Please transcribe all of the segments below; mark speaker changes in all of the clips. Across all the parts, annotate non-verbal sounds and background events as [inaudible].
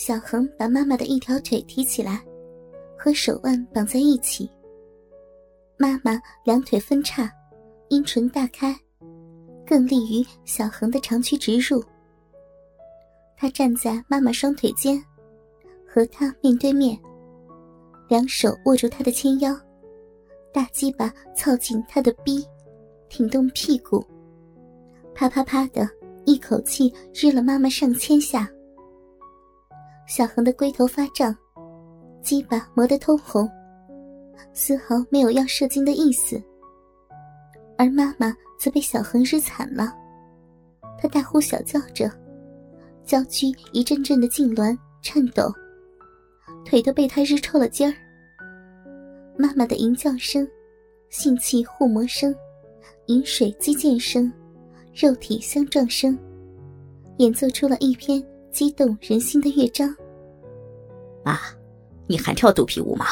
Speaker 1: 小恒把妈妈的一条腿提起来，和手腕绑在一起。妈妈两腿分叉，阴唇大开，更利于小恒的长驱直入。他站在妈妈双腿间，和她面对面，两手握住她的纤腰，大鸡巴凑近她的逼，挺动屁股，啪啪啪的一口气日了妈妈上千下。小恒的龟头发胀，鸡巴磨得通红，丝毫没有要射精的意思。而妈妈则被小恒日惨了，她大呼小叫着，娇躯一阵阵的痉挛颤抖，腿都被他日抽了筋儿。妈妈的吟叫声、性器互磨声、饮水击剑声、肉体相撞声，演奏出了一篇。激动人心的乐章。
Speaker 2: 妈，你还跳肚皮舞吗？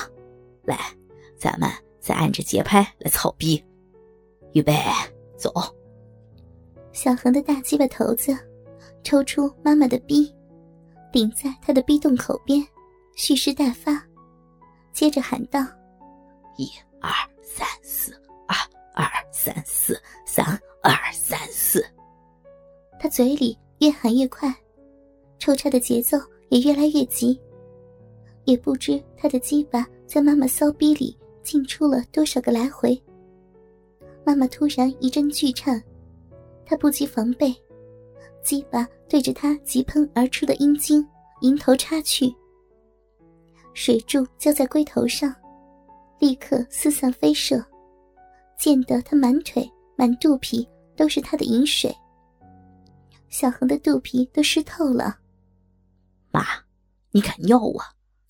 Speaker 2: 来，咱们再按着节拍来操逼。预备，走。
Speaker 1: 小恒的大鸡巴头子抽出妈妈的逼，顶在他的逼洞口边，蓄势待发。接着喊道：“
Speaker 2: 一二三四，二二三四，三二三四。”
Speaker 1: 他嘴里越喊越快。抽插的节奏也越来越急，也不知他的鸡巴在妈妈骚逼里进出了多少个来回。妈妈突然一阵剧颤，她不及防备，鸡巴对着她急喷而出的阴茎迎头插去，水柱浇在龟头上，立刻四散飞射，溅得她满腿满肚皮都是她的饮水。小恒的肚皮都湿透了。
Speaker 2: 妈，你敢要我，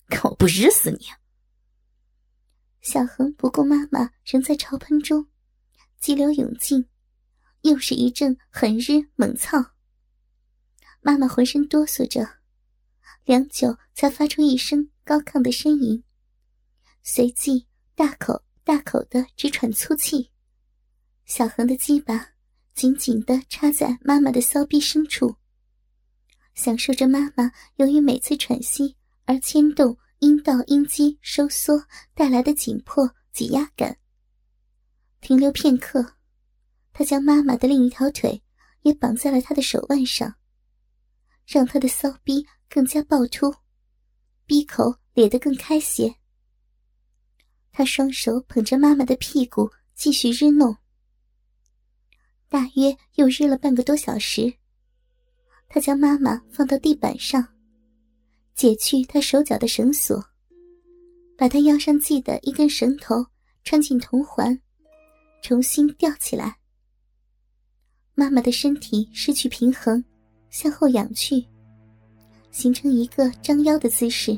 Speaker 2: 看我不日死你！
Speaker 1: 小恒不顾妈妈仍在潮喷中，激流勇进，又是一阵狠日猛操。妈妈浑身哆嗦着，良久才发出一声高亢的呻吟，随即大口大口的直喘粗气。小恒的鸡巴紧紧的插在妈妈的骚逼深处。享受着妈妈由于每次喘息而牵动阴道阴肌收缩带来的紧迫挤压感。停留片刻，他将妈妈的另一条腿也绑在了他的手腕上，让他的骚逼更加暴突，逼口咧得更开些。他双手捧着妈妈的屁股继续日弄，大约又日了半个多小时。他将妈妈放到地板上，解去他手脚的绳索，把他腰上系的一根绳头穿进铜环，重新吊起来。妈妈的身体失去平衡，向后仰去，形成一个张腰的姿势，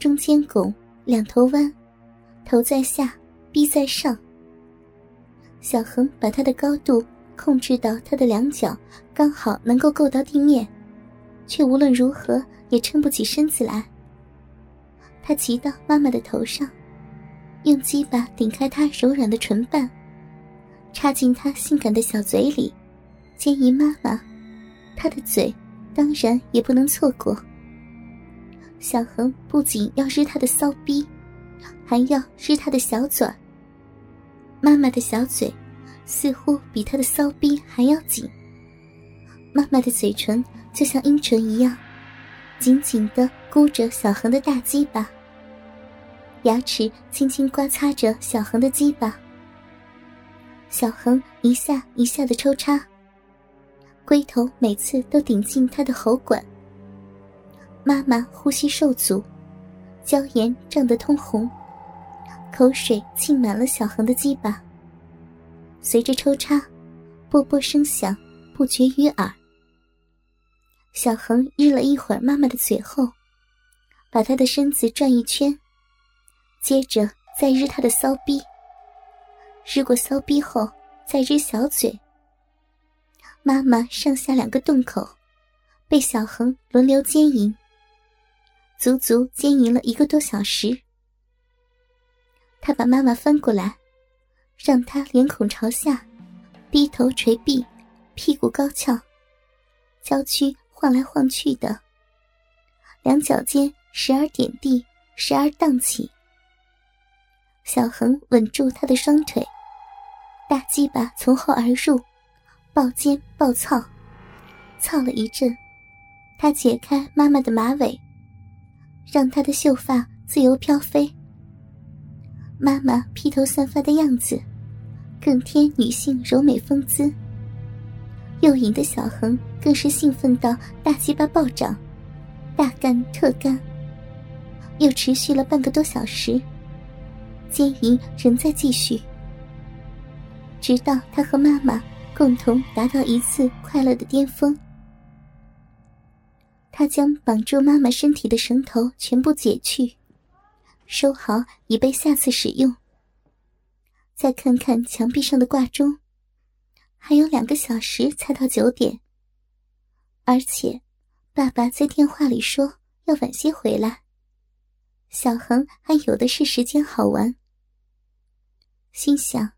Speaker 1: 中间拱，两头弯，头在下，臂在上。小恒把他的高度。控制到他的两脚刚好能够够到地面，却无论如何也撑不起身子来。他骑到妈妈的头上，用鸡巴顶开她柔软的唇瓣，插进她性感的小嘴里，奸淫妈妈。他的嘴当然也不能错过。小恒不仅要日他的骚逼，还要日他的小嘴。妈妈的小嘴。似乎比他的骚逼还要紧。妈妈的嘴唇就像阴唇一样，紧紧的箍着小恒的大鸡巴。牙齿轻轻刮擦着小恒的鸡巴。小恒一下一下的抽插，龟头每次都顶进他的喉管。妈妈呼吸受阻，娇颜涨得通红，口水浸满了小恒的鸡巴。随着抽插，啵啵声响不绝于耳。小恒日了一会儿妈妈的嘴后，把她的身子转一圈，接着再日她的骚逼。日过骚逼后，再日小嘴。妈妈上下两个洞口，被小恒轮流奸淫，足足奸淫了一个多小时。他把妈妈翻过来。让她脸孔朝下，低头垂臂，屁股高翘，娇躯晃来晃去的。两脚尖时而点地，时而荡起。小恒稳住他的双腿，大鸡巴从后而入，抱肩抱操，操了一阵，他解开妈妈的马尾，让她的秀发自由飘飞。妈妈披头散发的样子，更添女性柔美风姿。诱引的小恒更是兴奋到大鸡巴暴涨，大干特干。又持续了半个多小时，奸淫仍在继续，直到他和妈妈共同达到一次快乐的巅峰。他将绑住妈妈身体的绳头全部解去，收好以备下次使用。再看看墙壁上的挂钟。还有两个小时才到九点，而且，爸爸在电话里说要晚些回来。小恒还有的是时间好玩，心想，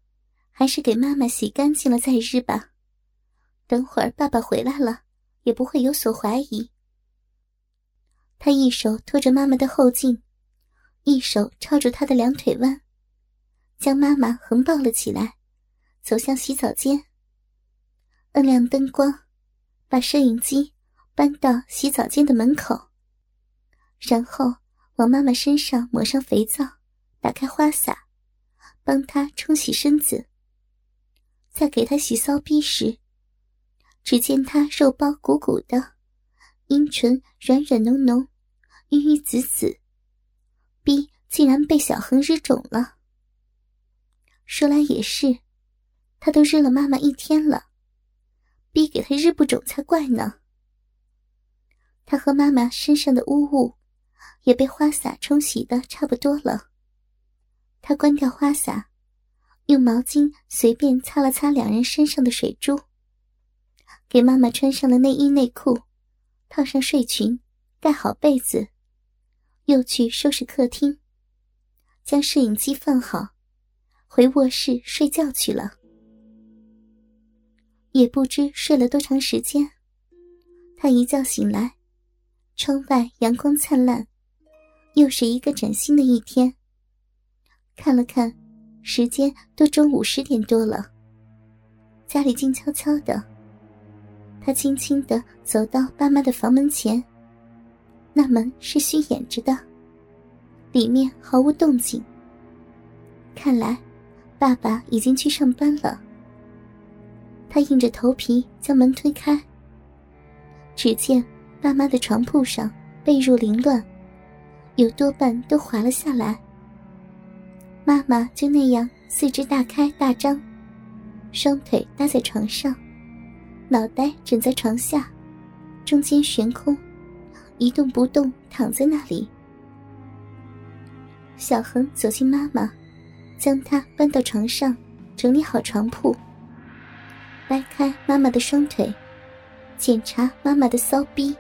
Speaker 1: 还是给妈妈洗干净了再日吧。等会儿爸爸回来了，也不会有所怀疑。他一手托着妈妈的后颈，一手抄住她的两腿弯，将妈妈横抱了起来，走向洗澡间。摁亮灯光，把摄影机搬到洗澡间的门口，然后往妈妈身上抹上肥皂，打开花洒，帮她冲洗身子。在给她洗骚逼时，只见她肉包鼓鼓的，阴唇软软浓浓，玉玉紫紫，逼竟然被小恒日肿了。说来也是，他都日了妈妈一天了。逼给他日不肿才怪呢。他和妈妈身上的污物也被花洒冲洗的差不多了。他关掉花洒，用毛巾随便擦了擦两人身上的水珠，给妈妈穿上了内衣内裤，套上睡裙，盖好被子，又去收拾客厅，将摄影机放好，回卧室睡觉去了。也不知睡了多长时间，他一觉醒来，窗外阳光灿烂，又是一个崭新的一天。看了看，时间都中午十点多了。家里静悄悄的，他轻轻的走到爸妈的房门前，那门是虚掩着的，里面毫无动静。看来，爸爸已经去上班了。他硬着头皮将门推开，只见爸妈的床铺上被褥凌乱，有多半都滑了下来。妈妈就那样四肢大开大张，双腿搭在床上，脑袋枕在床下，中间悬空，一动不动躺在那里。小恒走进妈妈，将她搬到床上，整理好床铺。掰开妈妈的双腿，检查妈妈的骚逼，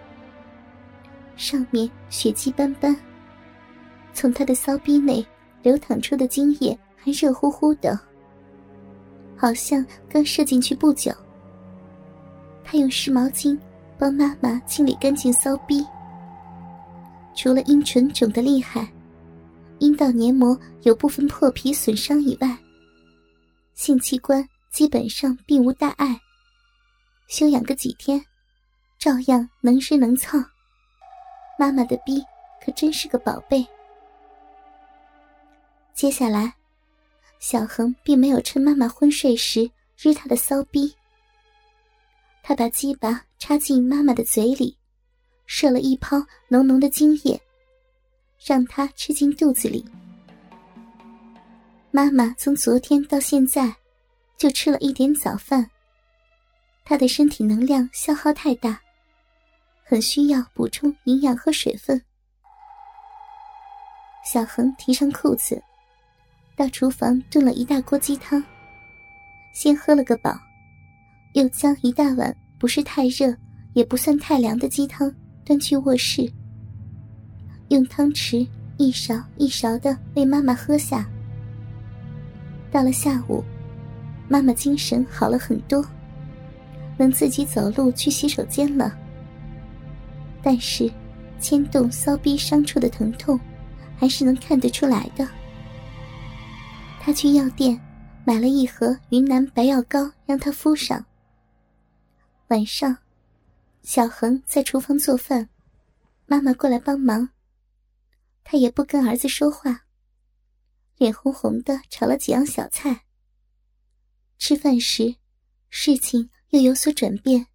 Speaker 1: 上面血迹斑斑。从她的骚逼内流淌出的精液还热乎乎的，好像刚射进去不久。他用湿毛巾帮妈妈清理干净骚逼，除了阴唇肿得厉害，阴道黏膜有部分破皮损伤以外，性器官。基本上并无大碍，休养个几天，照样能吃能操。妈妈的逼可真是个宝贝。接下来，小恒并没有趁妈妈昏睡时日她的骚逼。他把鸡巴插进妈妈的嘴里，射了一泡浓浓的精液，让她吃进肚子里。妈妈从昨天到现在。就吃了一点早饭。他的身体能量消耗太大，很需要补充营养和水分。小恒提上裤子，到厨房炖了一大锅鸡汤，先喝了个饱，又将一大碗不是太热也不算太凉的鸡汤端去卧室，用汤匙一勺一勺的喂妈妈喝下。到了下午。妈妈精神好了很多，能自己走路去洗手间了。但是，牵动骚逼伤处的疼痛，还是能看得出来的。他去药店买了一盒云南白药膏，让他敷上。晚上，小恒在厨房做饭，妈妈过来帮忙。他也不跟儿子说话，脸红红的炒了几样小菜。吃饭时，事情又有所转变。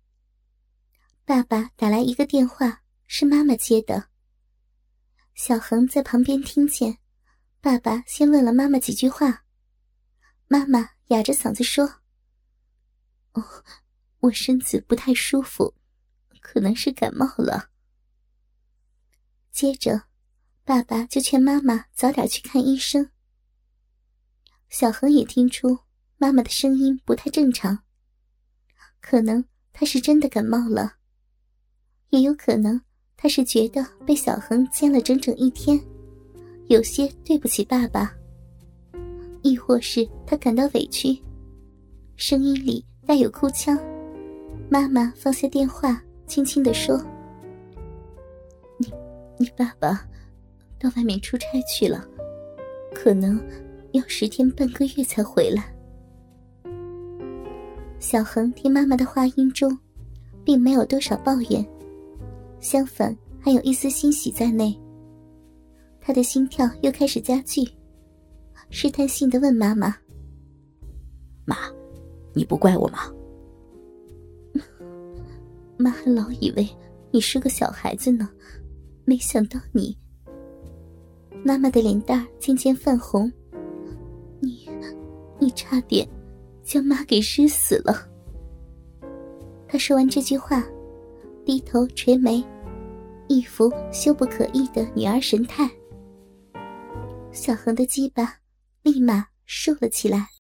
Speaker 1: 爸爸打来一个电话，是妈妈接的。小恒在旁边听见，爸爸先问了妈妈几句话。妈妈哑着嗓子说：“哦。”我身子不太舒服，可能是感冒了。接着，爸爸就劝妈妈早点去看医生。小恒也听出妈妈的声音不太正常，可能她是真的感冒了，也有可能她是觉得被小恒监了整整一天，有些对不起爸爸，亦或是她感到委屈，声音里带有哭腔。妈妈放下电话，轻轻的说：“你，你爸爸到外面出差去了，可能要十天半个月才回来。”小恒听妈妈的话音中，并没有多少抱怨，相反还有一丝欣喜在内。他的心跳又开始加剧，试探性的问妈妈：“
Speaker 2: 妈，你不怪我吗？” [laughs]
Speaker 1: 妈还老以为你是个小孩子呢，没想到你。妈妈的脸蛋渐渐泛红，你，你差点将妈给湿死了。他说完这句话，低头垂眉，一副羞不可抑的女儿神态。小恒的鸡巴立马竖了起来。